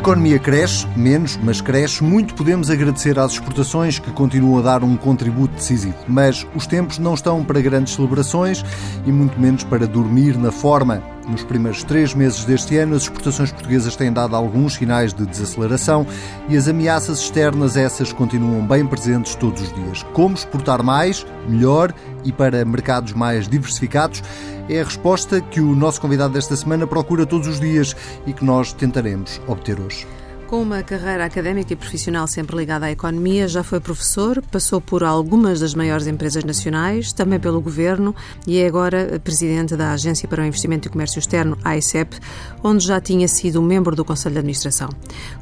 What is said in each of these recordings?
Economia cresce, menos, mas cresce, muito podemos agradecer às exportações que continuam a dar um contributo decisivo. Mas os tempos não estão para grandes celebrações e muito menos para dormir na forma. Nos primeiros três meses deste ano, as exportações portuguesas têm dado alguns sinais de desaceleração e as ameaças externas, essas, continuam bem presentes todos os dias. Como exportar mais, melhor e para mercados mais diversificados? É a resposta que o nosso convidado desta semana procura todos os dias e que nós tentaremos obter hoje. Com uma carreira académica e profissional sempre ligada à economia, já foi professor, passou por algumas das maiores empresas nacionais, também pelo governo e é agora presidente da Agência para o Investimento e Comércio Externo, a AICEP, onde já tinha sido membro do Conselho de Administração.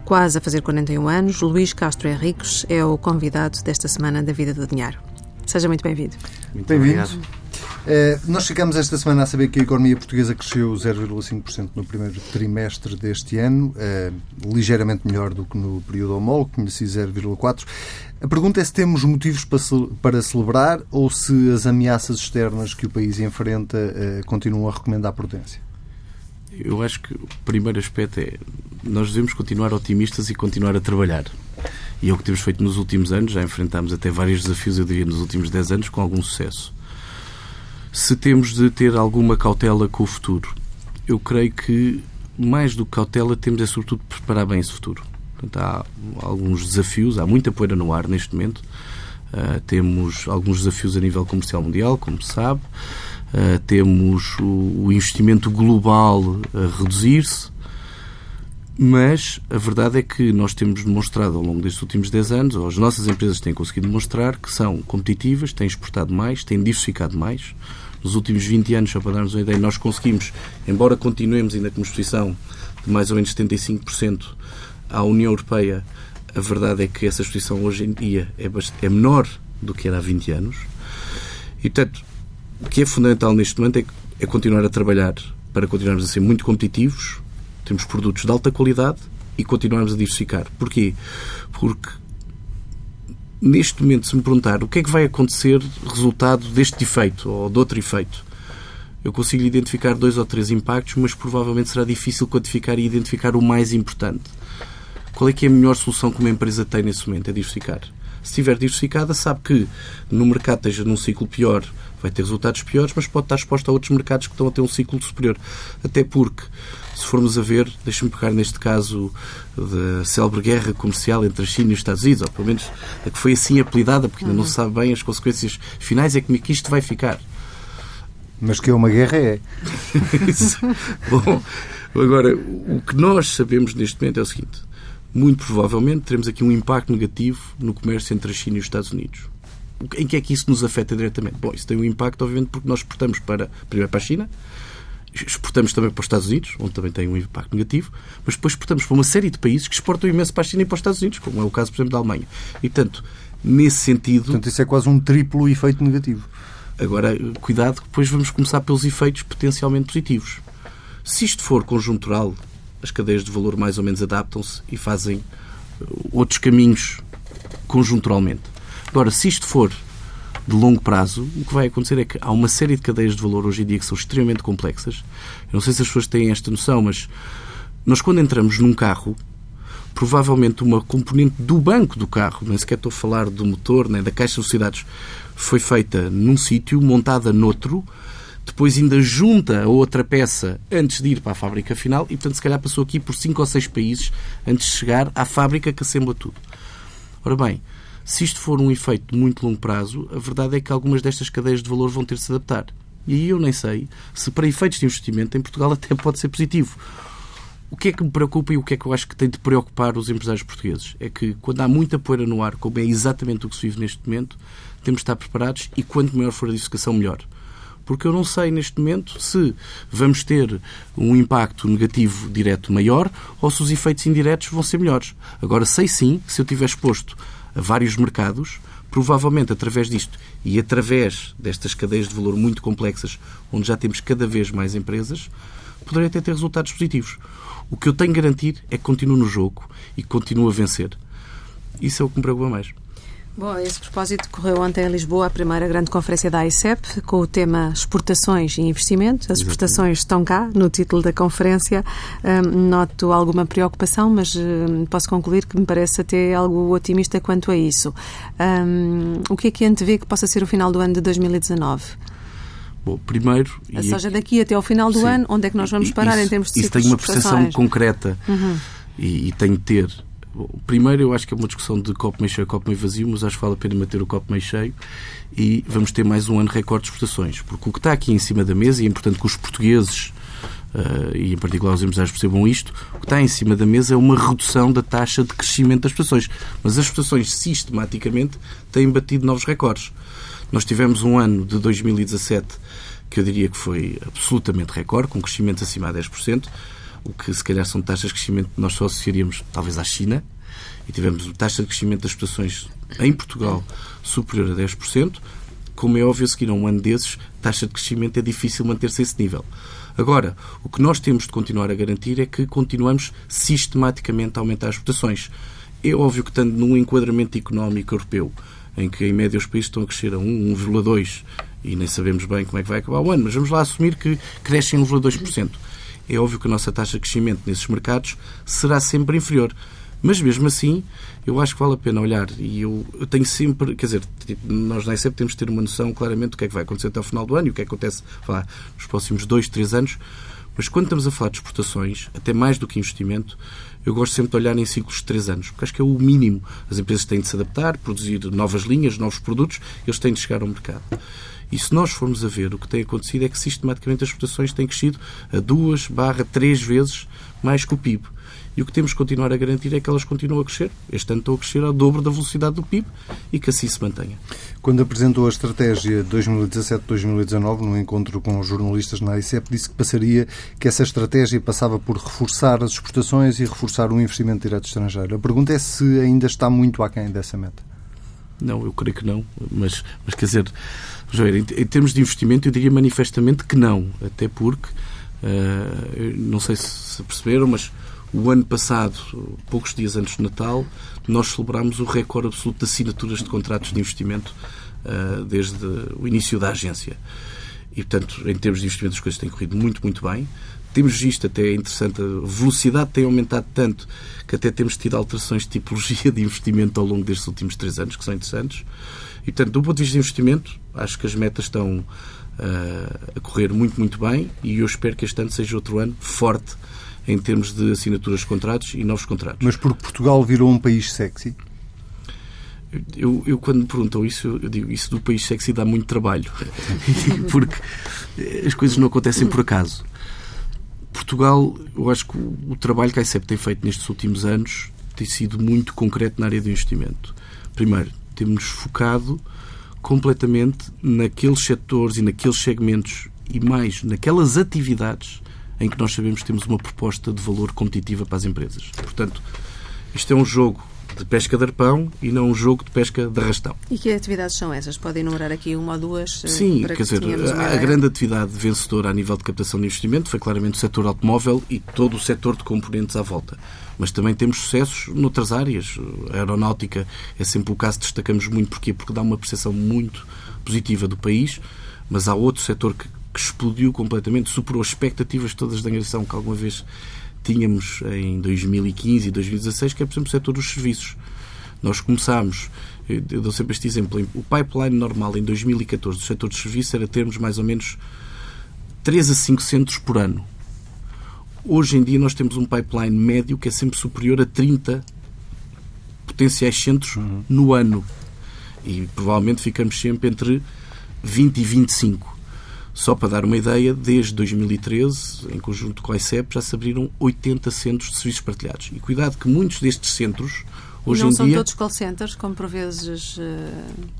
Quase a fazer 41 anos, Luís Castro Henriques é o convidado desta semana da Vida do Dinheiro. Seja muito bem-vindo. Muito bem-vindo. Uh, nós chegamos esta semana a saber que a economia portuguesa cresceu 0,5% no primeiro trimestre deste ano, uh, ligeiramente melhor do que no período homólogo, conheci 0,4%. A pergunta é se temos motivos para, celebrar ou se as ameaças externas que o país enfrenta uh, continuam a recomendar prudência. Eu acho que o primeiro aspecto é nós devemos continuar otimistas e continuar a trabalhar. E é o que temos feito nos últimos anos, já enfrentámos até vários desafios, eu diria, nos últimos 10 anos, com algum sucesso se temos de ter alguma cautela com o futuro. Eu creio que, mais do que cautela, temos é sobretudo preparar bem esse futuro. Portanto, há alguns desafios, há muita poeira no ar neste momento. Uh, temos alguns desafios a nível comercial mundial, como se sabe. Uh, temos o, o, investimento global a reduzir-se. Mas a verdade é que nós temos demonstrado ao longo destes últimos 10 anos, ou as nossas empresas têm conseguido demonstrar, que são competitivas, têm exportado mais, têm diversificado mais. Nos últimos 20 anos, só para darmos uma ideia, nós conseguimos, embora continuemos ainda com uma exposição de mais ou menos 75% à União Europeia, a verdade é que essa exposição hoje em dia é, é menor do que era há 20 anos. E, portanto, o que é fundamental neste momento é, é continuar a trabalhar para continuarmos a ser muito competitivos, temos produtos de alta qualidade e continuarmos a diversificar. Porquê? Porque neste momento, se me perguntar o que é que vai acontecer resultado deste efeito ou de outro efeito, eu consigo identificar dois ou três impactos, mas provavelmente será difícil quantificar e identificar o mais importante. Qual é que é a melhor solução que uma empresa tem nesse momento? É diversificar. Se estiver diversificada, sabe que no mercado esteja num ciclo pior, vai ter resultados piores, mas pode estar exposto a outros mercados que estão a ter um ciclo superior. Até porque se formos a ver, deixe-me pegar neste caso da célebre guerra comercial entre a China e os Estados Unidos, ou pelo menos a que foi assim apelidada, porque ainda não se sabe bem as consequências finais, é como é que isto vai ficar. Mas que é uma guerra é. Bom, agora, o que nós sabemos neste momento é o seguinte: muito provavelmente teremos aqui um impacto negativo no comércio entre a China e os Estados Unidos. Em que é que isso nos afeta diretamente? Bom, isso tem um impacto, obviamente, porque nós exportamos para, primeiro para a China, exportamos também para os Estados Unidos, onde também tem um impacto negativo, mas depois exportamos para uma série de países que exportam imenso para a China e para os Estados Unidos, como é o caso, por exemplo, da Alemanha. E, portanto, nesse sentido... Portanto, isso é quase um triplo efeito negativo. Agora, cuidado, depois vamos começar pelos efeitos potencialmente positivos. Se isto for conjuntural, as cadeias de valor mais ou menos adaptam-se e fazem uh, outros caminhos conjunturalmente. Agora, se isto for de longo prazo, o que vai acontecer é que há uma série de cadeias de valor hoje em dia que são extremamente complexas. Eu não sei se as pessoas têm esta noção, mas nós quando entramos num carro, provavelmente uma componente do banco do carro, nem sequer estou a falar do motor, nem da caixa de velocidades, foi feita num sítio, montada noutro, depois ainda junta a outra peça antes de ir para a fábrica final e, portanto, se calhar passou aqui por cinco ou seis países antes de chegar à fábrica que assembla tudo. Ora bem, se isto for um efeito de muito longo prazo, a verdade é que algumas destas cadeias de valor vão ter de se adaptar. E aí eu nem sei se para efeitos de investimento em Portugal até pode ser positivo. O que é que me preocupa e o que é que eu acho que tem de preocupar os empresários portugueses? É que quando há muita poeira no ar, como é exatamente o que se vive neste momento, temos de estar preparados e quanto maior for a diversificação, melhor. Porque eu não sei neste momento se vamos ter um impacto negativo direto maior ou se os efeitos indiretos vão ser melhores. Agora, sei sim, se eu estiver exposto a vários mercados, provavelmente através disto e através destas cadeias de valor muito complexas, onde já temos cada vez mais empresas, poderei até ter resultados positivos. O que eu tenho garantir é que continuo no jogo e continuo a vencer. Isso é o que me preocupa mais. Bom, a esse propósito, correu ontem em Lisboa a primeira grande conferência da AICEP com o tema Exportações e Investimento. As exportações estão cá, no título da conferência. Um, noto alguma preocupação, mas um, posso concluir que me parece até algo otimista quanto a isso. Um, o que é que antevê que possa ser o final do ano de 2019? Bom, primeiro... Ou seja, daqui até ao final do sim, ano, onde é que nós vamos parar isso, em termos de Isso tem uma percepção concreta uhum. e, e tem de ter Primeiro, eu acho que é uma discussão de copo meio cheio, copo meio vazio, mas acho que vale a pena manter o copo meio cheio e vamos ter mais um ano recorde de exportações. Porque o que está aqui em cima da mesa, e é importante que os portugueses, uh, e em particular os empresários percebam isto, o que está em cima da mesa é uma redução da taxa de crescimento das exportações. Mas as exportações, sistematicamente, têm batido novos recordes. Nós tivemos um ano de 2017 que eu diria que foi absolutamente recorde, com crescimento acima de 10% o que se calhar são taxas de crescimento que nós só associaríamos talvez à China, e tivemos taxa de crescimento das exportações em Portugal superior a 10%, como é óbvio, a seguir a um ano desses, taxa de crescimento é difícil manter-se a esse nível. Agora, o que nós temos de continuar a garantir é que continuamos sistematicamente a aumentar as exportações. É óbvio que, estando num enquadramento económico europeu, em que em média os países estão a crescer a 1, 1,2 e nem sabemos bem como é que vai acabar o ano, mas vamos lá assumir que crescem 1,2% é óbvio que a nossa taxa de crescimento nesses mercados será sempre inferior. Mas mesmo assim, eu acho que vale a pena olhar e eu, eu tenho sempre, quer dizer, tipo, nós nem sempre temos de ter uma noção claramente do que é que vai acontecer até ao final do ano e o que é que acontece lá, nos próximos dois, três anos. Mas quando estamos a falar de exportações, até mais do que investimento, eu gosto sempre de olhar em ciclos de três anos, porque acho que é o mínimo. As empresas têm de se adaptar, produzir novas linhas, novos produtos, eles têm de chegar ao mercado. E se nós formos a ver, o que tem acontecido é que sistematicamente as exportações têm crescido a duas barra três vezes mais que o PIB. E o que temos que continuar a garantir é que elas continuam a crescer. Este ano estão a crescer ao dobro da velocidade do PIB e que assim se mantenha. Quando apresentou a estratégia 2017-2019 num encontro com os jornalistas na ICEP, disse que passaria que essa estratégia passava por reforçar as exportações e reforçar o investimento direto estrangeiro. A pergunta é se ainda está muito aquém dessa meta. Não, eu creio que não. Mas, mas quer dizer, ver, em, em, termos de investimento, eu diria manifestamente que não. Até porque, uh, não sei se perceberam, mas o ano passado, poucos dias antes do Natal, nós celebrámos o recorde absoluto de assinaturas de contratos de investimento uh, desde o início da agência. E, portanto, em termos de investimento, as coisas têm corrido muito, muito bem. Temos visto, até é interessante, a velocidade tem aumentado tanto que até temos tido alterações de tipologia de investimento ao longo destes últimos três anos, que são interessantes. E, portanto, do ponto de vista de investimento, acho que as metas estão uh, a correr muito, muito bem e eu espero que este ano seja outro ano forte em termos de assinaturas de contratos e novos contratos. Mas porque Portugal virou um país sexy? Eu, eu, quando me perguntam isso, eu digo isso do país sexy dá muito trabalho. porque as coisas não acontecem por acaso. Portugal, eu acho que o, trabalho que a ICEP tem feito nestes últimos anos tem sido muito concreto na área do investimento. Primeiro, temos focado completamente naqueles setores e naqueles segmentos e mais naquelas atividades em que nós sabemos que temos uma proposta de valor competitiva para as empresas. Portanto, isto é um jogo de pesca de arpão e não um jogo de pesca de arrastão. E que atividades são essas? Podem enumerar aqui uma ou duas? Eh, Sim, quer dizer, a, a grande atividade vencedora a nível de captação de investimento foi claramente o setor automóvel e todo o setor de componentes à volta. Mas também temos sucessos noutras áreas. A aeronáutica é sempre o caso que destacamos muito. Porquê? Porque dá uma percepção muito positiva do país, mas há outro setor que, que explodiu completamente, superou as expectativas todas da angariação que alguma vez tínhamos em 2015 e 2016, que é, por exemplo, o setor dos serviços. Nós começámos, eu dou sempre este exemplo, o pipeline normal em 2014 do setor dos serviços era termos mais ou menos 3 a 5 centros por ano. Hoje em dia nós temos um pipeline médio que é sempre superior a 30 potenciais centros uhum. no ano. E provavelmente ficamos sempre entre 20 e 25. Só para dar uma ideia, desde 2013, em conjunto com a ICEP, já se abriram 80 centros de serviços partilhados. E cuidado que muitos destes centros, hoje não em são dia... todos call centers, como por vezes uh,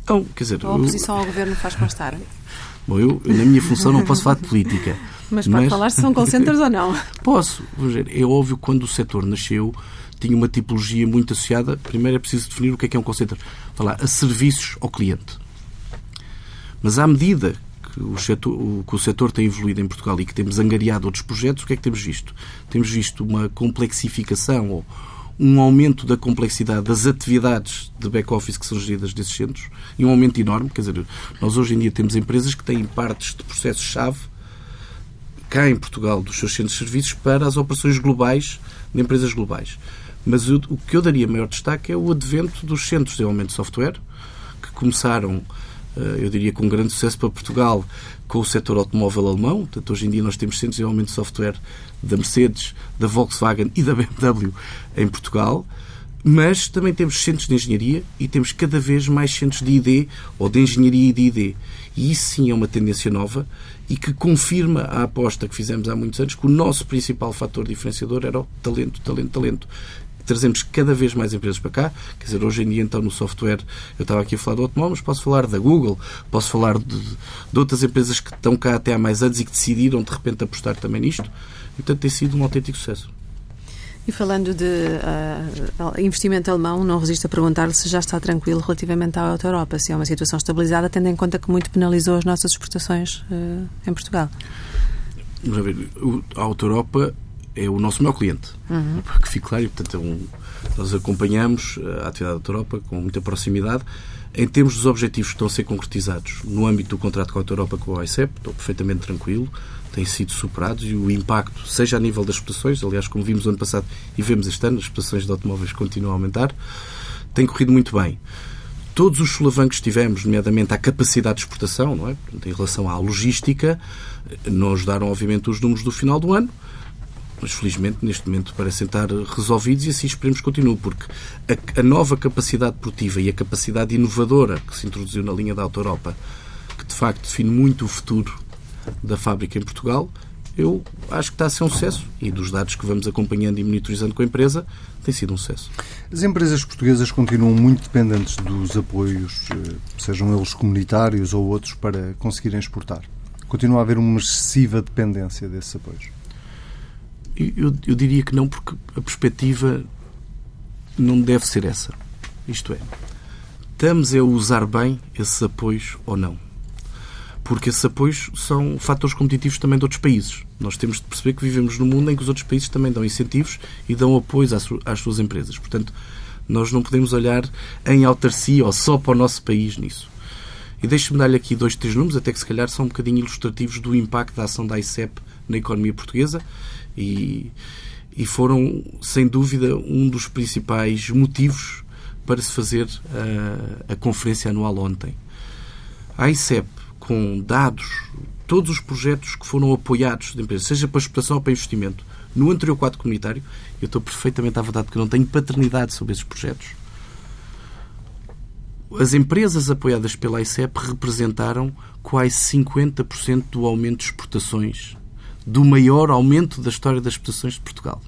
não, quer dizer, a oposição eu... ao governo faz constar? Bom, eu, na minha função, não posso falar de política. Mas pode mas... falar se são call centers ou não. Posso. É óbvio que quando o setor nasceu, tinha uma tipologia muito associada. Primeiro é preciso definir o que é que é um call center. Falar a serviços ao cliente. Mas à medida o, setor, que o setor tem evoluído em Portugal e que temos angariado outros projetos, o que é que temos visto? Temos visto uma complexificação ou um aumento da complexidade das atividades de back-office que são geridas desses centros e um aumento enorme. Quer dizer, nós hoje em dia temos empresas que têm partes de processos-chave cá em Portugal dos seus centros de serviços para as operações globais de empresas globais. Mas o que eu daria maior destaque é o advento dos centros de desenvolvimento de software, que começaram eu diria, com grande sucesso para Portugal, com o setor automóvel alemão. Portanto, hoje em dia nós temos centros de de software da Mercedes, da Volkswagen e da BMW em Portugal. Mas também temos centros de engenharia e temos cada vez mais centros de ID ou de engenharia e de ID. E isso sim é uma tendência nova e que confirma a aposta que fizemos há muitos anos que o nosso principal fator diferenciador era o talento, talento, talento trazemos cada vez mais empresas para cá. Quer dizer, hoje em dia, então, no software, eu estava aqui a falar de automóveis, posso falar da Google, posso falar de, de outras empresas que estão cá até há mais anos e que decidiram, de repente, apostar também nisto. E, portanto, tem sido um autêntico sucesso. E falando de uh, investimento alemão, não resisto a perguntar se já está tranquilo relativamente à Auto Europa, se é uma situação estabilizada, tendo em conta que muito penalizou as nossas exportações uh, em Portugal. Vamos ver, a Auto Europa é o nosso maior cliente. Uhum. Que fique claro, e, portanto, é um, nós acompanhamos a atividade da Europa com muita proximidade. Em termos dos objetivos que estão a ser concretizados no âmbito do contrato com a Europa com o ICEP, estou perfeitamente tranquilo, têm sido superados e o impacto, seja a nível das exportações, aliás, como vimos no ano passado e vemos este ano, as exportações de automóveis continuam a aumentar, tem corrido muito bem. Todos os solavancos que tivemos, nomeadamente à capacidade de exportação, não é? em relação à logística, não ajudaram, obviamente, os números do final do ano, mas felizmente neste momento parecem estar resolvidos e assim esperemos que continue, porque a, a, nova capacidade produtiva e a capacidade inovadora que se introduziu na linha da Auto Europa, que de facto define muito o futuro da fábrica em Portugal, eu acho que está a ser um sucesso e dos dados que vamos acompanhando e monitorizando com a empresa, tem sido um sucesso. As empresas portuguesas continuam muito dependentes dos apoios, eh, sejam eles comunitários ou outros, para conseguirem exportar. Continua a haver uma excessiva dependência desses apoios. Eu, eu diria que não, porque a perspectiva não deve ser essa. Isto é, estamos a usar bem esses apoios ou não? Porque esses apoios são fatores competitivos também de outros países. Nós temos de perceber que vivemos num mundo em que os outros países também dão incentivos e dão apoios às, suas empresas. Portanto, nós não podemos olhar em autarcia ou só para o nosso país nisso. E deixe-me dar-lhe aqui dois, três números, até que se calhar são um bocadinho ilustrativos do impacto da ação da ICEP na economia portuguesa e, e foram, sem dúvida, um dos principais motivos para se fazer a, a conferência anual ontem. A ICEP, com dados, todos os projetos que foram apoiados de empresas, seja para exportação ou para investimento, no anterior quadro comunitário, eu estou perfeitamente à vontade eu não tenho paternidade sobre esses projetos. As empresas apoiadas pela ICEP representaram quase 50% do aumento de exportações do maior aumento da história das exportações de Portugal.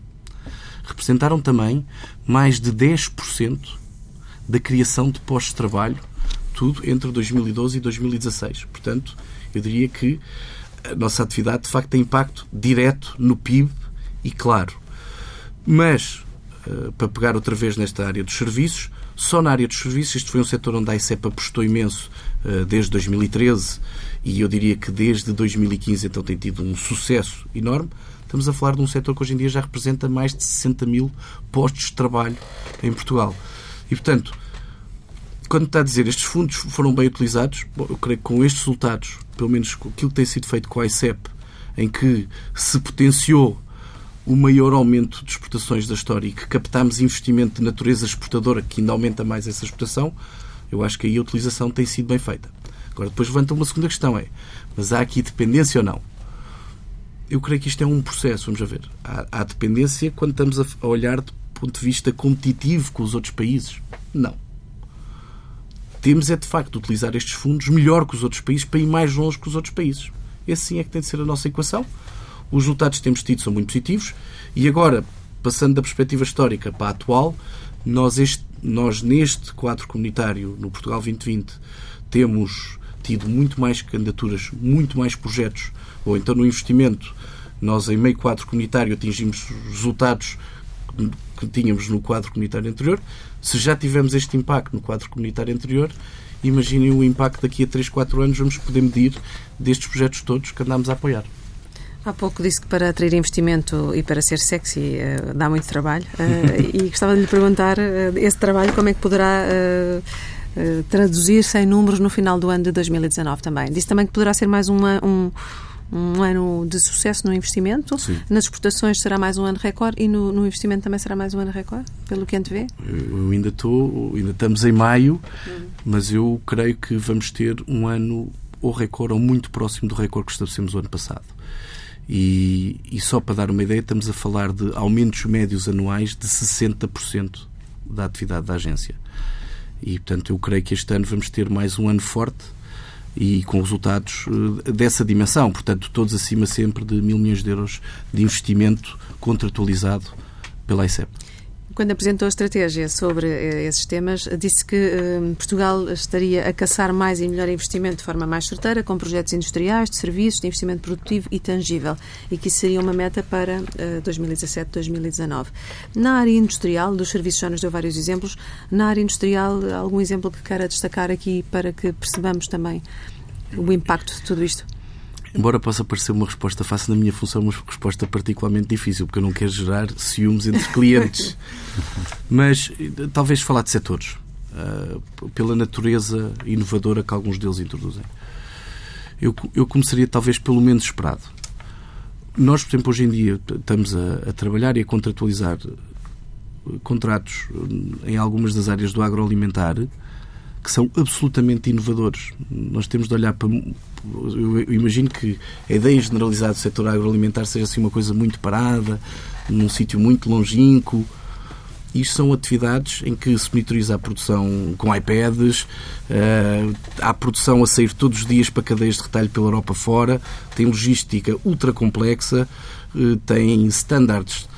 Representaram também mais de 10% da criação de postos de trabalho, tudo entre 2012 e 2016. Portanto, eu diria que a nossa atividade, de facto, tem impacto direto no PIB e claro. Mas, eh, para pegar outra vez nesta área dos serviços, só na área dos serviços, isto foi um setor onde a ICEP apostou imenso eh, desde 2013 e eu diria que desde 2015 então tem tido um sucesso enorme. Estamos a falar de um setor que hoje em dia já representa mais de 60 mil postos de trabalho em Portugal. E, portanto, quando está a dizer estes fundos foram bem utilizados, bom, eu creio que com estes resultados, pelo menos aquilo que tem sido feito com a ICEP, em que se potenciou o maior aumento de exportações da história e que captámos investimento de natureza exportadora que ainda aumenta mais essa exportação, eu acho que aí a utilização tem sido bem feita. Agora, depois levanta uma segunda questão: é, mas há aqui dependência ou não? Eu creio que isto é um processo, vamos a ver. Há, há dependência quando estamos a olhar do ponto de vista competitivo com os outros países? Não. Temos é, de facto, utilizar estes fundos melhor que os outros países para ir mais longe que os outros países. Esse sim é que tem de ser a nossa equação. Os resultados que temos tido são muito positivos e agora, passando da perspectiva histórica para a atual, nós, este, nós neste quadro comunitário, no Portugal 2020, temos tido muito mais candidaturas, muito mais projetos, ou então no investimento, nós em meio quadro comunitário atingimos resultados que tínhamos no quadro comunitário anterior. Se já tivemos este impacto no quadro comunitário anterior, imaginem o impacto daqui a 3, 4 anos vamos poder medir destes projetos todos que andámos a apoiar. Há pouco disse que para atrair investimento e para ser sexy uh, dá muito trabalho uh, e gostava de lhe perguntar uh, esse trabalho como é que poderá traduzir-se em números no final do ano de 2019 também. Disse também que poderá ser mais uma, um, um ano de sucesso no investimento. Sim. Nas exportações será mais um ano recorde e no, no, investimento também será mais um ano recorde, pelo que antevê? Eu ainda estou, ainda estamos em maio, uhum. mas eu creio que vamos ter um ano ou recorde ou muito próximo do recorde que estabelecemos o ano passado. E, e, só para dar uma ideia, estamos a falar de aumentos médios anuais de 60% da atividade da agência. E, portanto, eu creio que este ano vamos ter mais um ano forte e com resultados eh, dessa dimensão. Portanto, todos acima sempre de mil milhões de euros de investimento contratualizado pela ICEP. Quando apresentou a estratégia sobre eh, esses temas, disse que eh, Portugal estaria a caçar mais e melhor investimento de forma mais certeira, com projetos industriais, de serviços, de investimento produtivo e tangível, e que isso seria uma meta para 2017-2019. Na área industrial, dos serviços já nos deu vários exemplos, na área industrial, algum exemplo que queira destacar aqui para que percebamos também o impacto de tudo isto? Embora possa parecer uma resposta fácil, na minha função é uma resposta particularmente difícil, porque eu não quero gerar ciúmes entre clientes. Mas talvez falar de setores, uh, pela natureza inovadora que alguns deles introduzem. Eu, eu começaria talvez pelo menos esperado. Nós, por exemplo, hoje em dia estamos a, a trabalhar e a contratualizar contratos em algumas das áreas do agroalimentar que são absolutamente inovadores. Nós temos de olhar para. Eu imagino que a ideia generalizada do setor agroalimentar seja assim uma coisa muito parada, num sítio muito longínquo. Isto são atividades em que se monitoriza a produção com iPads, uh, há produção a sair todos os dias para cadeias de retalho pela Europa fora, tem logística ultra complexa, uh, tem standards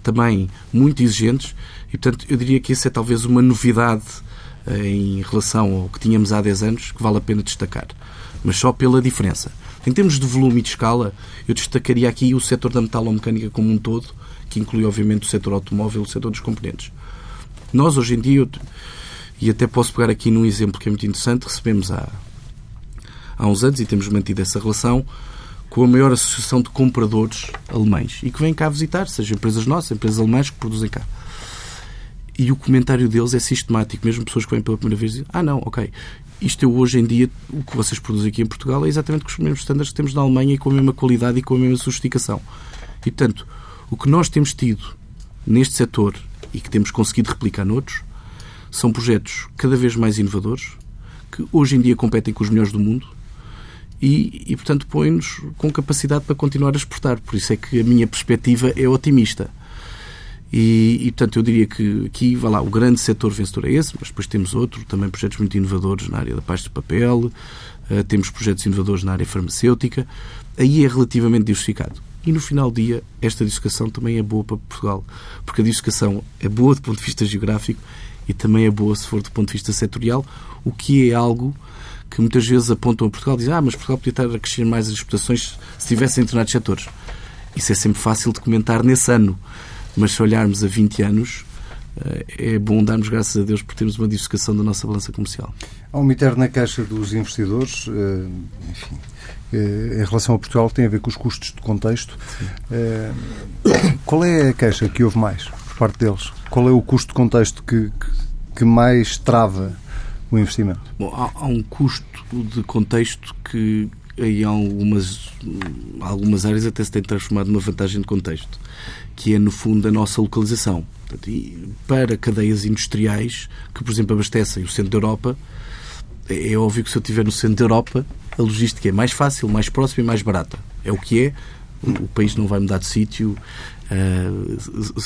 também muito exigentes e, portanto, eu diria que isso é talvez uma novidade em relação ao que tínhamos há 10 anos que vale a pena destacar. Mas só pela diferença. Em termos de volume e de escala, eu destacaria aqui o setor da metalomecânica como um todo, que inclui, obviamente, o setor automóvel e o setor dos componentes. Nós, hoje em dia, e até posso pegar aqui num exemplo que é muito interessante, recebemos há, há uns anos e temos mantido essa relação com a maior associação de compradores alemães e que vêm cá visitar, seja empresas nossas, empresas alemãs que produzem cá. E o comentário deles é sistemático, mesmo pessoas que vêm pela primeira vez dizem: Ah, não, ok, isto eu hoje em dia, o que vocês produzem aqui em Portugal é exatamente com os mesmos estándares que temos na Alemanha e com a mesma qualidade e com a mesma sofisticação. E, portanto, o que nós temos tido neste setor e que temos conseguido replicar noutros são projetos cada vez mais inovadores, que hoje em dia competem com os melhores do mundo e, e portanto, põem-nos com capacidade para continuar a exportar. Por isso é que a minha perspectiva é otimista. E, e, portanto, eu diria que aqui, vá lá, o grande setor vencedor é esse, mas depois temos outro, também projetos muito inovadores na área da pasta de papel, uh, temos projetos inovadores na área farmacêutica, aí é relativamente diversificado. E no final do dia, esta diversificação também é boa para Portugal, porque a diversificação é boa do ponto de vista geográfico e também é boa se for do ponto de vista setorial, o que é algo que muitas vezes apontam a Portugal e dizem ah, mas Portugal podia estar a crescer mais as exportações se tivesse em determinados setores. Isso é sempre fácil de comentar nesse ano. Mas se olharmos a 20 anos, eh, é bom darmos graças a Deus por termos uma diversificação da nossa balança comercial. Há uma eterna queixa dos investidores, eh, enfim, eh, em relação a Portugal, tem a ver com os custos de contexto. Sim. Qual é a queixa que houve mais por parte deles? Qual é o custo de contexto que, que mais trava o investimento? Bom, há, há um custo de contexto que em algumas, algumas áreas até se tem transformado numa vantagem de contexto que é, no fundo, a nossa localização. Portanto, para cadeias industriais que, por exemplo, abastecem o centro da Europa, é, é óbvio que se eu estiver no centro da Europa, a logística é mais fácil, mais próxima e mais barata. É o que é. O país não vai mudar de sítio. Uh,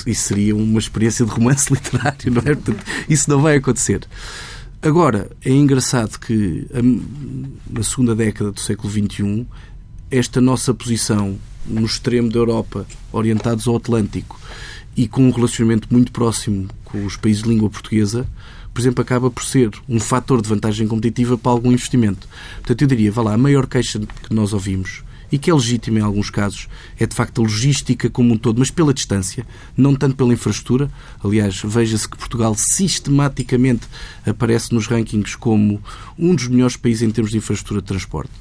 isso seria uma experiência de romance literário, não é? Portanto, isso não vai acontecer. Agora, é engraçado que na segunda década do século XXI, esta nossa posição no extremo da Europa, orientados ao Atlântico e com um relacionamento muito próximo com os países de língua portuguesa, por exemplo, acaba por ser um fator de vantagem competitiva para algum investimento. Portanto, eu diria, vá lá, a maior queixa que nós ouvimos e que é legítima em alguns casos, é de facto a logística como um todo, mas pela distância, não tanto pela infraestrutura. Aliás, veja-se que Portugal sistematicamente aparece nos rankings como um dos melhores países em termos de infraestrutura de transporte.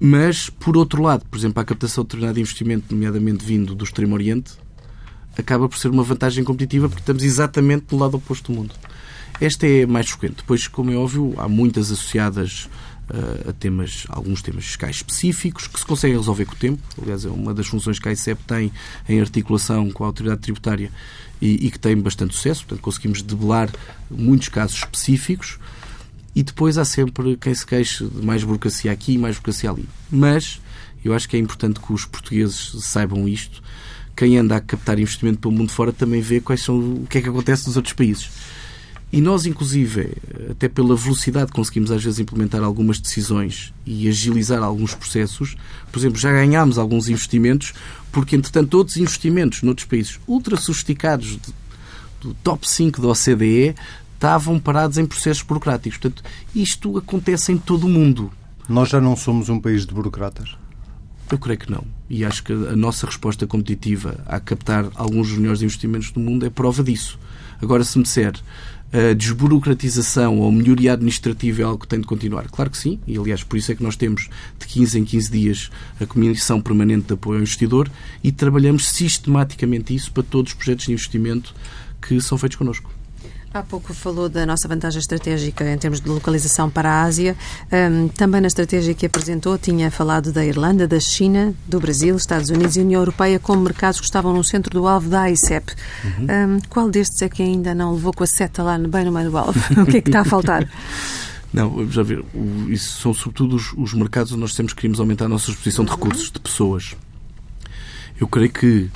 Mas, por outro lado, por exemplo, a captação de determinado investimento, nomeadamente vindo do Extremo Oriente, acaba por ser uma vantagem competitiva porque estamos exatamente do lado oposto do mundo. Esta é mais frequente. Depois, como é óbvio, há muitas associadas uh, a temas, alguns temas fiscais específicos que se conseguem resolver com o tempo. Aliás, é uma das funções que a ICEP tem em articulação com a autoridade tributária e, e que tem bastante sucesso. Portanto, conseguimos debelar muitos casos específicos e depois há sempre quem se queixe de mais burocracia aqui e mais burocracia ali. Mas eu acho que é importante que os portugueses saibam isto quem anda a captar investimento pelo mundo fora também vê quais são, o que é que acontece nos outros países. E nós, inclusive, até pela velocidade conseguimos às vezes implementar algumas decisões e agilizar alguns processos. Por exemplo, já ganhámos alguns investimentos, porque, entretanto, outros investimentos noutros países ultra sofisticados do top 5 da OCDE estavam parados em processos burocráticos. Portanto, isto acontece em todo o mundo. Nós já não somos um país de burocratas? Eu creio que não. E acho que a nossa resposta competitiva a captar alguns dos melhores investimentos do mundo é prova disso. Agora, se me disser a desburocratização ou melhoria administrativa é algo que tem de continuar? Claro que sim, e aliás por isso é que nós temos de 15 em 15 dias a Comissão Permanente de Apoio ao Investidor e trabalhamos sistematicamente isso para todos os projetos de investimento que são feitos connosco. Há pouco falou da nossa vantagem estratégica em termos de localização para a Ásia. Um, também na estratégia que apresentou tinha falado da Irlanda, da China, do Brasil, Estados Unidos e União Europeia como mercados que estavam no centro do alvo da AICEP. Uhum. Um, qual destes é que ainda não levou com a seta lá bem no meio do alvo? o que é que está a faltar? Não, já ver. Isso são sobretudo os, os mercados onde nós temos queremos aumentar a nossa exposição de recursos, de pessoas. Eu creio que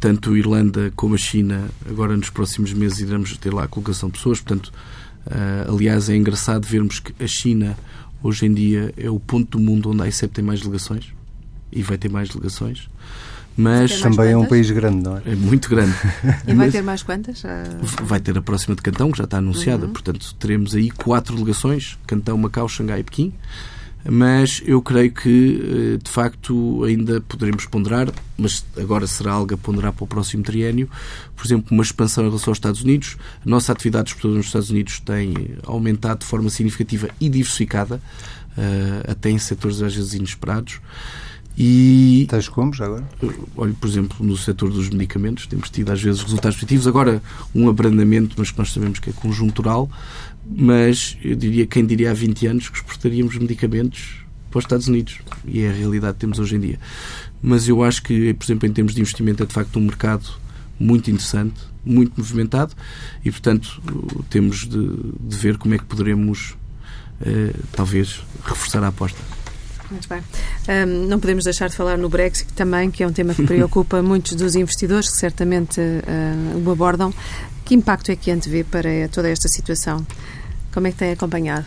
tanto a Irlanda como a China, agora nos próximos meses iremos ter lá a colocação de pessoas. Portanto, uh, aliás, é engraçado vermos que a China, hoje em dia, é o ponto do mundo onde a ICEP tem mais delegações e vai ter mais delegações. Mas também é um país grande, não é? É muito grande. e vai ter mais quantas? Vai ter a próxima de Cantão, que já está anunciada. Uhum. Portanto, teremos aí quatro delegações: Cantão, Macau, Xangai e Pequim mas eu creio que, eh, de facto, ainda poderemos ponderar, mas agora será algo a ponderar para o próximo triênio, por exemplo, uma expansão em relação aos Estados Unidos. A nossa atividade exportadora nos Estados Unidos tem aumentado de forma significativa e diversificada, eh, até em setores às vezes inesperados. E, Tais como já agora? Olha, por exemplo, no setor dos medicamentos, temos tido às vezes resultados positivos. Agora, um abrandamento, mas que nós sabemos que é conjuntural, mas eu diria, quem diria há 20 anos que exportaríamos medicamentos para os Estados Unidos. E é a realidade que temos hoje em dia. Mas eu acho que, por exemplo, em termos de investimento, é de facto um mercado muito interessante, muito movimentado e, portanto, temos de, de ver como é que poderemos, eh, talvez, reforçar a aposta. Muito bem. Um, não podemos deixar de falar no Brexit também, que é um tema que preocupa muitos dos investidores que certamente uh, o abordam. Que impacto é que antevê para toda esta situação? Como é que tem acompanhado?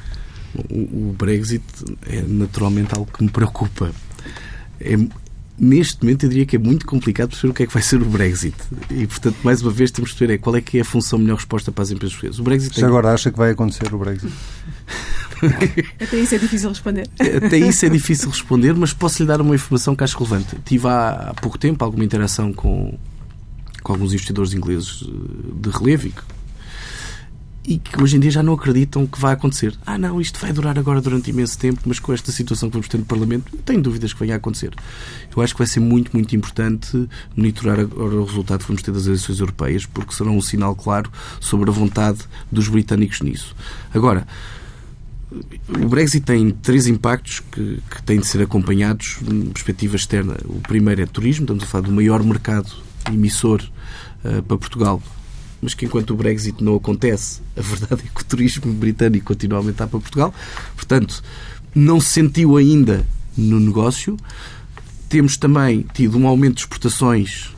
O, o Brexit é naturalmente algo que me preocupa. É, neste momento eu diria que é muito complicado perceber o que é que vai ser o Brexit. E, portanto, mais uma vez temos de ver é, qual é que é a função melhor resposta para as empresas portuguesas. O Brexit Já tem... agora acha que vai acontecer o Brexit? Até isso é difícil responder. Até isso é difícil responder, mas posso lhe dar uma informação que acho relevante. Tive há, pouco tempo alguma interação com, com alguns investidores ingleses eh, de relevo e que hoje em dia já não acreditam que vai acontecer. Ah, não, isto vai durar agora durante imenso tempo, mas com esta situação que vamos ter no Parlamento, tenho dúvidas que venha a acontecer. Eu acho que vai ser muito, muito importante monitorar agora o resultado que vamos ter das eleições europeias, porque será um sinal claro sobre a vontade dos britânicos nisso. Agora, o Brexit tem três impactos que, que têm de ser acompanhados de perspectiva externa. O primeiro é turismo, estamos a falar do maior mercado emissor uh, para Portugal, mas que enquanto o Brexit não acontece, a verdade é que o turismo britânico continua a aumentar para Portugal. Portanto, não se sentiu ainda no negócio. Temos também tido um aumento de exportações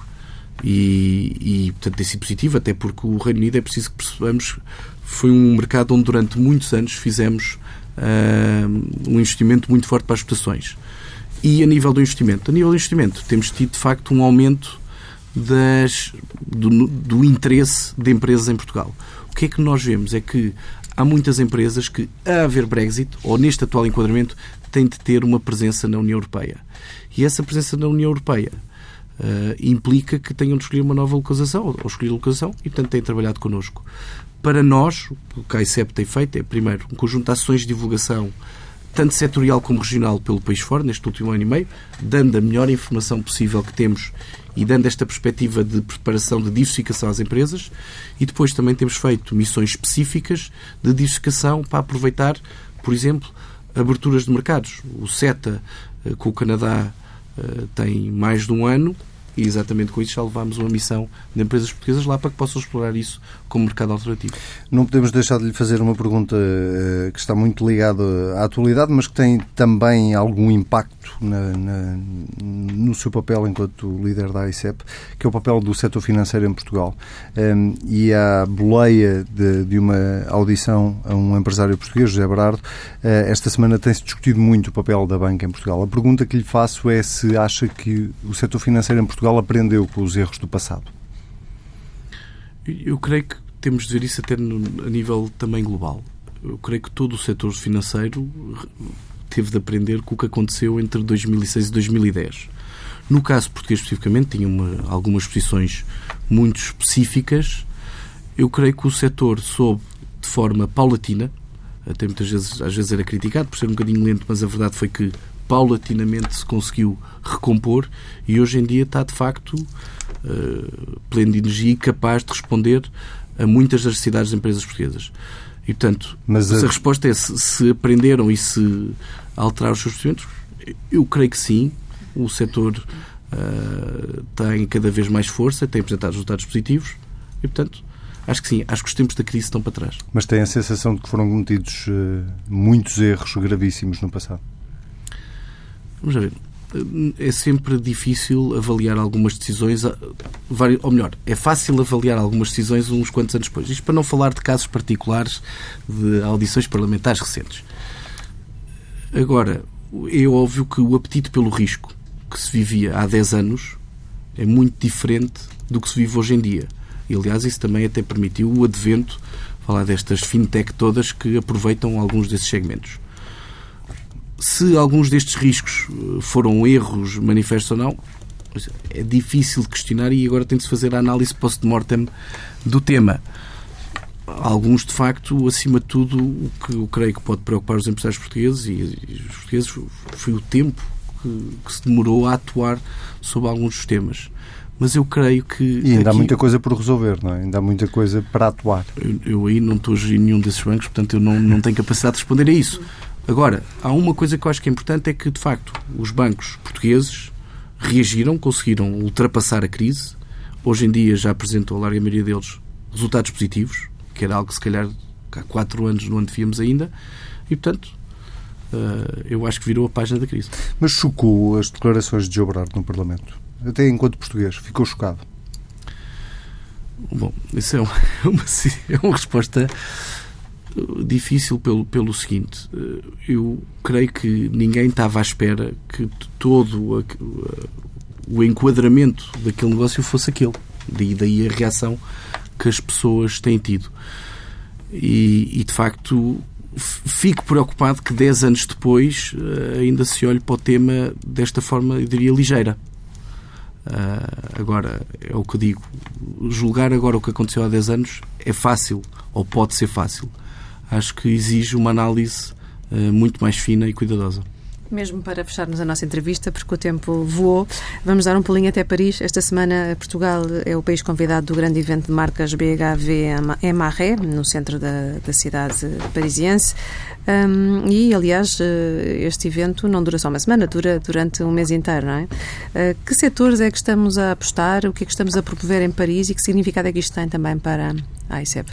e, e portanto, tem sido positivo, até porque o Reino Unido, é preciso que percebamos, foi um mercado onde durante muitos anos fizemos uh, um investimento muito forte para as exportações. E a nível do investimento? A nível do investimento, temos tido de facto um aumento das, do, do interesse de empresas em Portugal. O que é que nós vemos? É que há muitas empresas que, a haver Brexit, ou neste atual enquadramento, têm de ter uma presença na União Europeia. E essa presença na União Europeia uh, implica que tenham de escolher uma nova localização, ou, escolher localização, e portanto têm trabalhado connosco. Para nós, o que a ICEP tem feito é, primeiro, um conjunto de ações de divulgação, tanto setorial como regional, pelo país fora, neste último ano e meio, dando a melhor informação possível que temos e dando esta perspectiva de preparação de diversificação às empresas. E depois também temos feito missões específicas de diversificação para aproveitar, por exemplo, aberturas de mercados. O CETA eh, com o Canadá eh, tem mais de um ano e exatamente com isso já levámos uma missão de empresas portuguesas lá para que possam explorar isso como mercado alternativo. Não podemos deixar de lhe fazer uma pergunta uh, que está muito ligada à atualidade, mas que tem também algum impacto na, na, no seu papel enquanto líder da ICEP, que é o papel do setor financeiro em Portugal. Um, ehm, e a boleia de, de, uma audição a um empresário português, José Berardo, uh, esta semana tem-se discutido muito o papel da banca em Portugal. A pergunta que lhe faço é se acha que o setor financeiro em Portugal aprendeu com os erros do passado. Eu creio que temos de ver isso até no, a nível também global. Eu creio que todo o setor financeiro teve de aprender com o que aconteceu entre 2006 e 2010. No caso português especificamente, tinha uma, algumas posições muito específicas. Eu creio que o setor soube de forma paulatina, até muitas vezes, às vezes era criticado por ser um bocadinho lento, mas a verdade foi que paulatinamente se conseguiu recompor e hoje em dia está de facto uh, pleno de energia e capaz de responder a muitas das necessidades das empresas portuguesas. E, portanto, Mas, a... a resposta é se, se, aprenderam e se alteraram os seus procedimentos, eu creio que sim. O setor uh, tem cada vez mais força, tem apresentado resultados positivos e, portanto, acho que sim. Acho que os tempos da crise estão para trás. Mas tem a sensação de que foram cometidos uh, muitos erros gravíssimos no passado? Vamos ver é sempre difícil avaliar algumas decisões, ou melhor, é fácil avaliar algumas decisões uns quantos anos depois. Isto para não falar de casos particulares de audições parlamentares recentes. Agora, é óbvio que o apetite pelo risco que se vivia há 10 anos é muito diferente do que se vive hoje em dia. E, aliás, isso também até permitiu o advento, falar destas fintech todas que aproveitam alguns desses segmentos se alguns destes riscos eh, foram erros manifestos ou não, é difícil de questionar e agora tem de se fazer a análise post-mortem do tema. Alguns, de facto, acima de tudo, o que eu creio que pode preocupar os empresários portugueses e os portugueses foi o tempo que, que se demorou a atuar sobre alguns dos temas. Mas eu creio que. E ainda aqui... há muita coisa por resolver, não é? Ainda há muita coisa para atuar. Eu, eu aí não estou em nenhum desses bancos, portanto eu não, não tenho capacidade de responder a isso. Agora, há uma coisa que eu acho que é importante é que, de facto, os bancos portugueses reagiram, conseguiram ultrapassar a crise. Hoje em dia já apresentam a larga maioria deles resultados positivos, que era algo que se calhar há quatro anos não antevíamos ainda. E, portanto, eh, eu acho que virou a página da crise. Mas chocou as declarações de Jobrard no Parlamento? Até enquanto português, ficou chocado? Bom, isso é uma, é uma resposta difícil pelo, pelo seguinte. Eh, eu creio que ninguém estava à espera que todo o enquadramento daquele negócio fosse aquele. Daí, daí a reação que as pessoas têm tido. E, e de facto fico preocupado que 10 anos depois eh, ainda se olhe para o tema desta forma, eu diria, ligeira. Uh, agora, é o que digo. Julgar agora o que aconteceu há 10 anos é fácil, ou pode ser fácil acho que exige uma análise uh, muito mais fina e cuidadosa. Mesmo para fecharmos a nossa entrevista, porque o tempo voou, vamos dar um pulinho até Paris. Esta semana, Portugal é o país convidado do grande evento de marcas BHV Marais, no centro da, da cidade parisiense. Um, e, aliás, eh, este evento não dura só uma semana, dura durante um mês inteiro, não é? Uh, que setores é que estamos a apostar? O que é que estamos a promover em Paris e que significado é que isto tem também para a ICEP?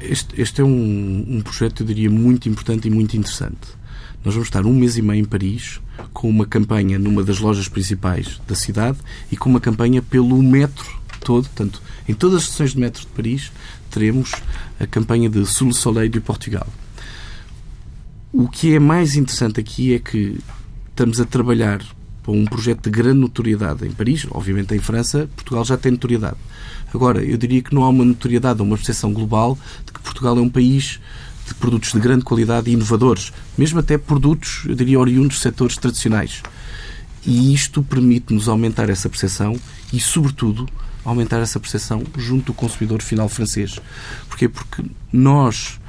Este, este é um, um projeto, eu diria, muito importante e muito interessante. Nós vamos estar um mês e meio em Paris com uma campanha numa das lojas principais da cidade e com uma campanha pelo metro todo. Portanto, em todas as estações de metro de Paris teremos a campanha de Sul Soleil de Portugal. O que é mais interessante aqui é que estamos a trabalhar para um projeto de grande notoriedade em Paris, obviamente em França, Portugal já tem notoriedade. Agora, eu diria que não há uma notoriedade uma percepção global de que Portugal é um país de produtos de grande qualidade e inovadores, mesmo até produtos, eu diria, oriundos de setores tradicionais. E isto permite-nos aumentar essa percepção e, sobretudo, aumentar essa percepção junto do consumidor final francês. Porquê? Porque nós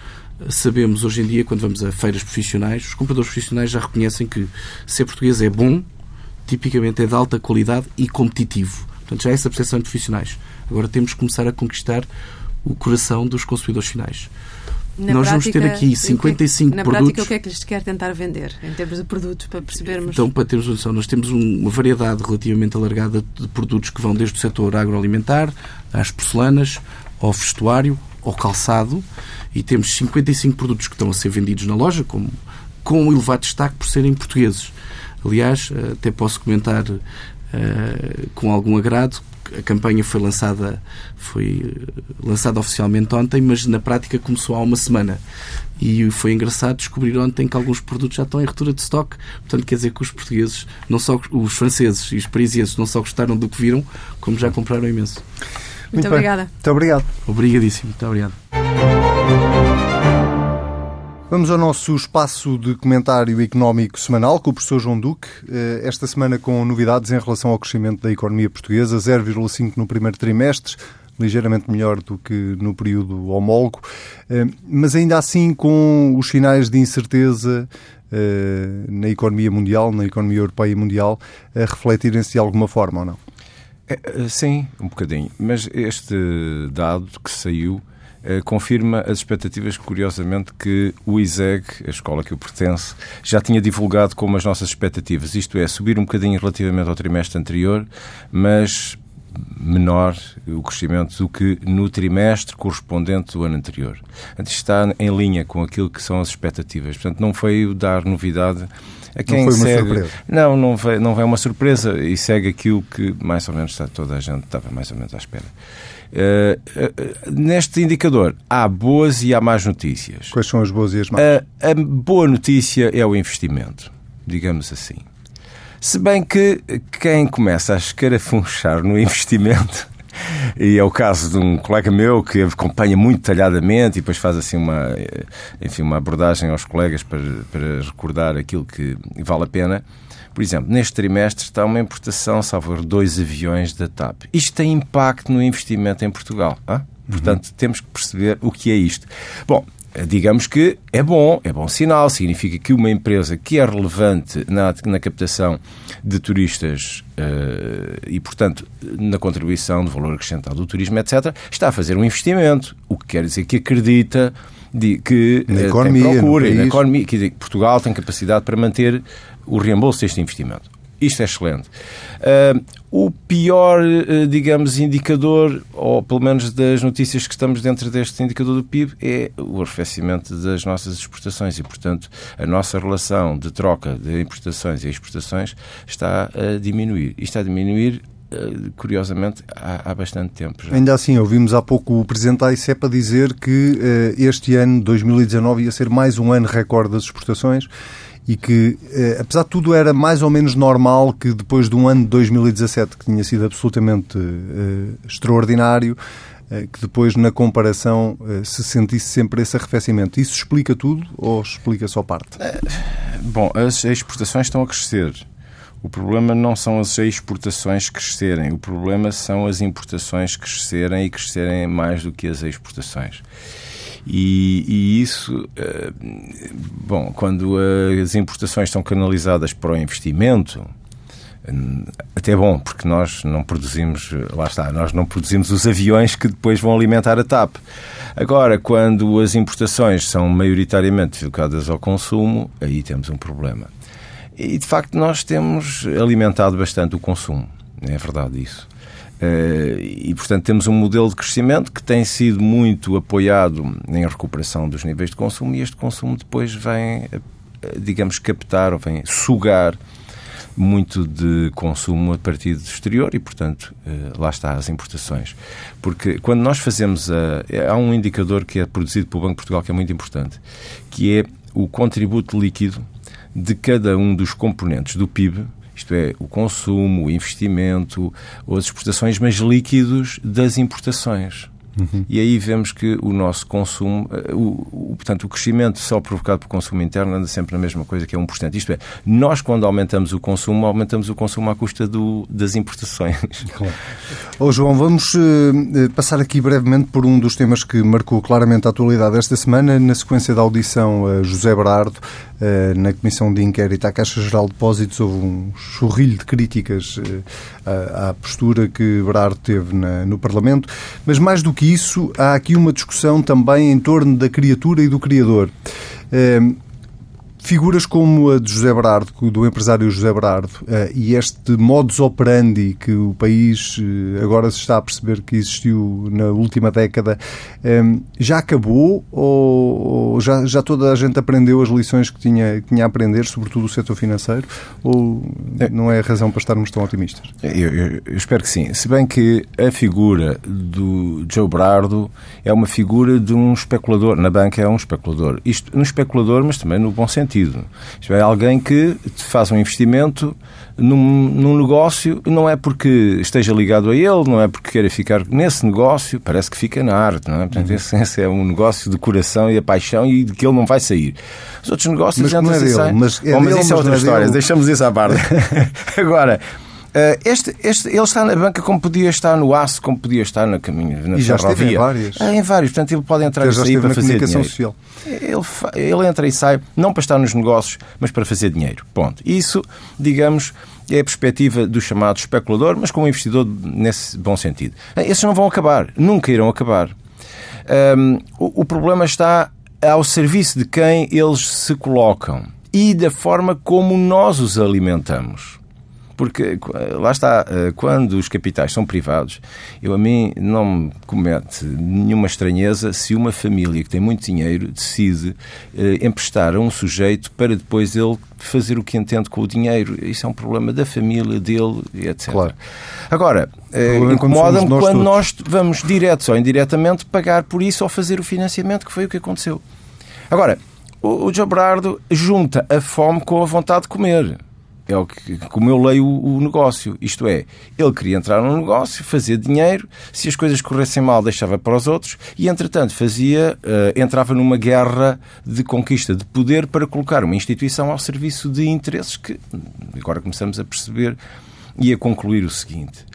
sabemos hoje em dia, quando vamos a feiras profissionais, os compradores profissionais já reconhecem que ser português é bom, tipicamente é de alta qualidade e competitivo. Portanto, já é essa percepção de profissionais. Agora temos que começar a conquistar o coração dos consumidores finais. Na Nós prática, vamos ter aqui 55 na produtos. prática, o que é que lhes quer tentar vender, em termos de produtos, para percebermos? Então, para termos noção, nós temos um- uma variedade relativamente alargada de produtos que vão desde o setor agroalimentar, às porcelanas, ao vestuário, ao calçado, e temos 55 produtos que estão a ser vendidos na loja, com, com um elevado destaque por serem portugueses. Aliás, eh, até posso comentar eh, com algum agrado a campanha foi lançada foi eh, lançada oficialmente ontem, mas na prática começou há uma semana. E foi engraçado descobrir ontem que alguns produtos já estão em ruptura de stock. Portanto, quer dizer que os portugueses, não só os franceses e os parisienses, não só gostaram do que viram, como já compraram imenso. Muito, bem. obrigada. Muito obrigado. Obrigadíssimo. Muito obrigado. Vamos ao nosso espaço de comentário económico semanal com o professor João Duque. Eh, Esta semana com novidades em relação ao crescimento da economia portuguesa, 0,5 no primeiro trimestre, ligeiramente melhor do que no período homólogo, eh, mas ainda assim com os sinais de incerteza eh, na economia mundial, na economia europeia e mundial, a refletirem-se de alguma forma ou não? Sim, um bocadinho. Mas este dado que saiu confirma as expectativas, curiosamente, que o ISEG, a escola que eu pertenço, já tinha divulgado como as nossas expectativas. Isto é, subir um bocadinho relativamente ao trimestre anterior, mas menor o crescimento do que no trimestre correspondente do ano anterior. Portanto, está em linha com aquilo que são as expectativas. Portanto, não veio dar novidade a quem foi uma segue. surpresa. Não, não veio, não veio uma surpresa e segue aquilo que mais ou menos está, toda a gente estava mais ou menos à espera. Eh, eh, neste indicador há boas e há más notícias. Quais são as boas e as más? A, a boa notícia é o investimento, digamos assim. Se bem que quem começa a escarafunchar no investimento, e é o caso de um colega meu que acompanha muito detalhadamente e depois faz assim uma, enfim, uma abordagem aos colegas para, para recordar aquilo que vale a pena. Por exemplo, neste trimestre está uma importação, salvo dois aviões da TAP. Isto tem impacto no investimento em Portugal. hã? Portanto, temos que perceber o que é isto. Bom, digamos que é bom, é bom sinal, significa que uma empresa que é relevante na, na captação de turistas eh, e, portanto, na contribuição do valor acrescentado do turismo, etc., está a fazer um investimento, o que quer dizer que acredita de, que Na eh, economia, procura na economia, que Portugal tem capacidade para manter o reembolso deste investimento. Isto é excelente. Ah, o pior, eh, digamos, indicador, ou pelo menos das notícias que estamos dentro deste indicador do PIB, é o arrefecimento das nossas exportações e, portanto, a nossa relação de troca de importações e exportações está a diminuir. E está a diminuir, eh, curiosamente, há, há bastante tempo já. Ainda assim, ouvimos há pouco o Presidente da ICEPA dizer que eh, este ano, 2019, ia ser mais um ano recorde das exportações e que, eh, apesar de tudo, era mais ou menos normal que depois de um ano de 2017 que tinha sido absolutamente eh, extraordinário, eh, que depois, na comparação, se sentisse sempre esse arrefecimento. Isso explica tudo ou explica só parte? Bom, as exportações estão a crescer. O problema não são as exportações crescerem, o problema são as importações crescerem e crescerem mais do que as exportações. E, e isso, eh, bom, quando as importações estão canalizadas para o investimento, hum, até bom, porque nós não produzimos, lá está, nós não produzimos os aviões que depois vão alimentar a TAP. Agora, quando as importações são maioritariamente focadas ao consumo, aí temos um problema. E de facto nós temos alimentado bastante o consumo, é verdade isso. Eh, E portanto temos um modelo de crescimento que tem sido muito apoiado em recuperação dos níveis de consumo e este consumo depois vem, eh, digamos, captar ou vem sugar muito de consumo a partir do exterior e, portanto, eh, lá está as importações. Porque quando nós fazemos a. Há um indicador que é produzido pelo Banco de Portugal que é muito importante, que é o contributo líquido de cada um dos componentes do PIB, isto é, o consumo, o investimento, ou as exportações, mas líquidos das importações. Uhum. E aí vemos que o nosso consumo, eh, o, o, portanto, o crescimento só provocado por consumo interno anda sempre na mesma coisa, que é 1%. Isto é, nós quando aumentamos o consumo, aumentamos o consumo à custa do, das importações. Claro. Oh, João, vamos uh, passar aqui brevemente por um dos temas que marcou claramente a atualidade esta semana, na sequência da audição a José Berardo, uh, na Comissão de Inquérito à Caixa Geral de Depósitos, houve um churrilho de críticas à, à, postura que Berardo teve na, no Parlamento, mas mais do que isso, há aqui uma discussão também em torno da criatura e do criador. Figuras como a de José Berardo, do empresário José Berardo, eh, e este modus operandi que o país eh, agora se está a perceber que existiu na última década, eh, já acabou ou já, já toda a gente aprendeu as lições que tinha, que tinha a aprender, sobretudo o setor financeiro, ou não é a razão para estarmos tão otimistas? Eu, eu, eu espero que sim. Se bem que a figura do Joe Berardo é uma figura de um especulador. Na banca é um especulador. Isto, um especulador, mas também no bom sentido sentido. Isto é alguém que faz um investimento num, num, negócio, não é porque esteja ligado a ele, não é porque queira ficar nesse negócio, parece que fica na arte, não é? Portanto, uhum. esse, esse, é um negócio de coração e a paixão e de que ele não vai sair. Os outros negócios mas não é dele, mas, é Bom, mas isso é outra é história, deixamos isso à parte. Agora, este, este, ele está na banca como podia estar no aço, como podia estar na caminho, na e já ferrovia. em várias. É, em vários. Portanto, ele pode entrar e sair para fazer dinheiro. Social. Ele, ele entra e sai, não para estar nos negócios, mas para fazer dinheiro. Ponto. Isso, digamos, é a perspectiva do chamado especulador, mas como investidor nesse bom sentido. Eh, esses não vão acabar. Nunca irão acabar. Um, o, o problema está ao serviço de quem eles se colocam e da forma como nós os alimentamos. Porque lá está, eh, quando os capitais são privados, eu a mim não me comete nenhuma estranheza se uma família que tem muito dinheiro decide eh, emprestar a um sujeito para depois ele fazer o que entende com o dinheiro. Isso é um problema da família, dele, etc. Claro. Agora, eh, incomoda-me quando nós vamos diretos ou indiretamente pagar por isso ou fazer o financiamento, que foi o que aconteceu. Agora, o, o Joe Brardo junta a fome com a vontade de comer. É o que, como eu leio o, negócio. Isto é, ele queria entrar num negócio, fazer dinheiro, se as coisas corressem mal, deixava para os outros e, entretanto, fazia, uh, entrava numa guerra de conquista de poder para colocar uma instituição ao serviço de interesses que agora começamos a perceber e a concluir o seguinte.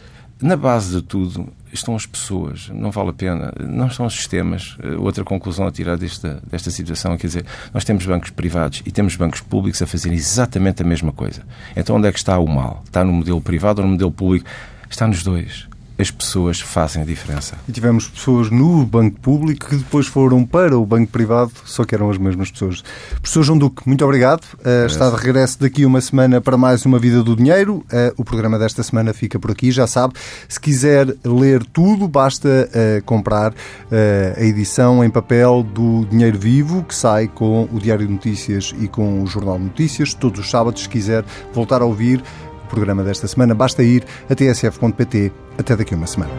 Na base de tudo, estão as pessoas, não vale a pena, não são os sistemas. Eh, outra conclusão a tirar desta, desta situação, quer dizer, nós temos bancos privados e temos bancos públicos a fazerem exatamente a mesma coisa. Então onde é que está o mal? Está no modelo privado ou no modelo público? Está nos dois as pessoas fazem a diferença. E tivemos pessoas no banco público que depois foram para o banco privado, só que eram as mesmas pessoas. Professor João Duque, muito obrigado. Uh, está de regresso daqui uma semana para mais uma Vida do Dinheiro. Uh, o programa desta semana fica por aqui, já sabe. Se quiser ler tudo, basta uh, comprar a edição em papel do Dinheiro Vivo, que sai com o Diário de Notícias e com o Jornal de Notícias, todos os sábados, se quiser voltar a ouvir programa desta semana. Basta ir a tsf.pt. Até daqui uma semana.